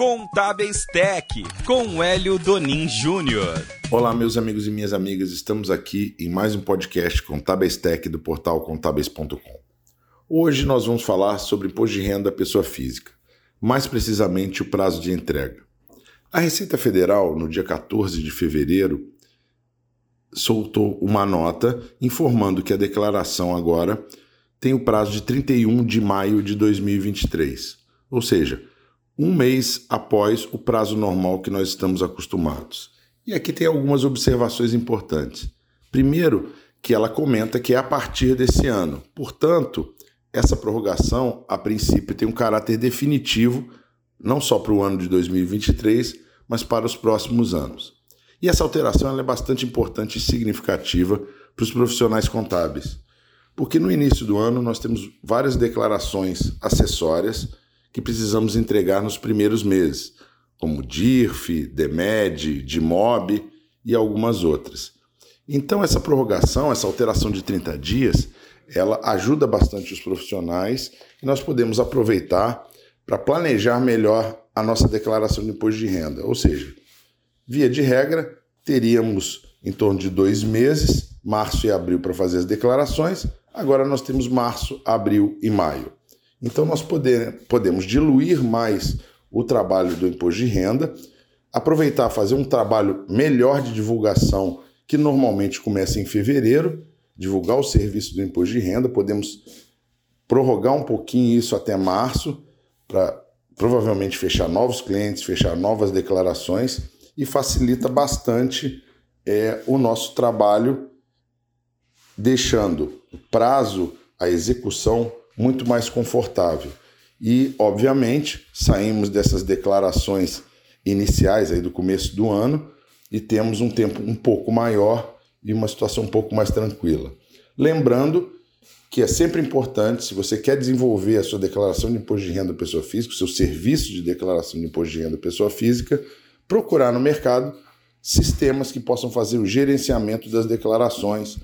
Contábeis Tech, com Hélio Donin Júnior. Olá, meus amigos e minhas amigas, estamos aqui em mais um podcast Contábeis Tech do portal contábeis.com. Hoje nós vamos falar sobre imposto de renda pessoa física, mais precisamente o prazo de entrega. A Receita Federal, no dia 14 de fevereiro, soltou uma nota informando que a declaração agora tem o prazo de 31 de maio de 2023, ou seja, um mês após o prazo normal que nós estamos acostumados. E aqui tem algumas observações importantes. Primeiro, que ela comenta que é a partir desse ano. Portanto, essa prorrogação, a princípio, tem um caráter definitivo, não só para o ano de 2023, mas para os próximos anos. E essa alteração é bastante importante e significativa para os profissionais contábeis, porque no início do ano nós temos várias declarações acessórias que precisamos entregar nos primeiros meses, como DIRF, DEMED, DIMOB e algumas outras. Então essa prorrogação, essa alteração de 30 dias, ela ajuda bastante os profissionais e nós podemos aproveitar para planejar melhor a nossa declaração de imposto de renda. Ou seja, via de regra, teríamos em torno de dois meses, março e abril, para fazer as declarações. Agora nós temos março, abril e maio. Então, nós poder, podemos diluir mais o trabalho do imposto de renda, aproveitar fazer um trabalho melhor de divulgação, que normalmente começa em fevereiro, divulgar o serviço do imposto de renda, podemos prorrogar um pouquinho isso até março, para provavelmente fechar novos clientes, fechar novas declarações e facilita bastante é, o nosso trabalho, deixando o prazo, a execução muito mais confortável. E, obviamente, saímos dessas declarações iniciais aí do começo do ano e temos um tempo um pouco maior e uma situação um pouco mais tranquila. Lembrando que é sempre importante, se você quer desenvolver a sua declaração de imposto de renda pessoa física, o seu serviço de declaração de imposto de renda pessoa física, procurar no mercado sistemas que possam fazer o gerenciamento das declarações,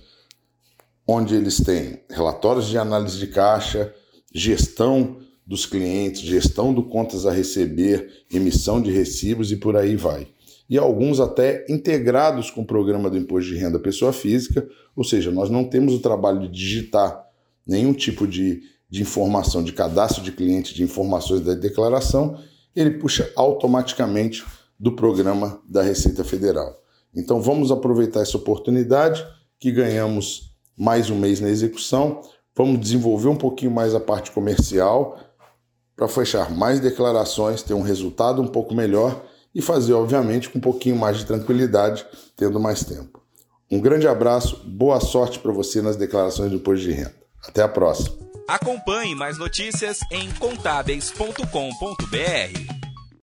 onde eles têm relatórios de análise de caixa, gestão dos clientes, gestão do contas a receber, emissão de recibos e por aí vai. E alguns até integrados com o programa do imposto de renda pessoa física, ou seja, nós não temos o trabalho de digitar nenhum tipo de, de informação, de cadastro de cliente, de informações da declaração, ele puxa automaticamente do programa da Receita Federal. Então vamos aproveitar essa oportunidade que ganhamos mais um mês na execução. Vamos desenvolver um pouquinho mais a parte comercial para fechar mais declarações, ter um resultado um pouco melhor e fazer, obviamente, com um pouquinho mais de tranquilidade, tendo mais tempo. Um grande abraço, boa sorte para você nas declarações do imposto de renda. Até a próxima. Acompanhe mais notícias em contábeis.com.br.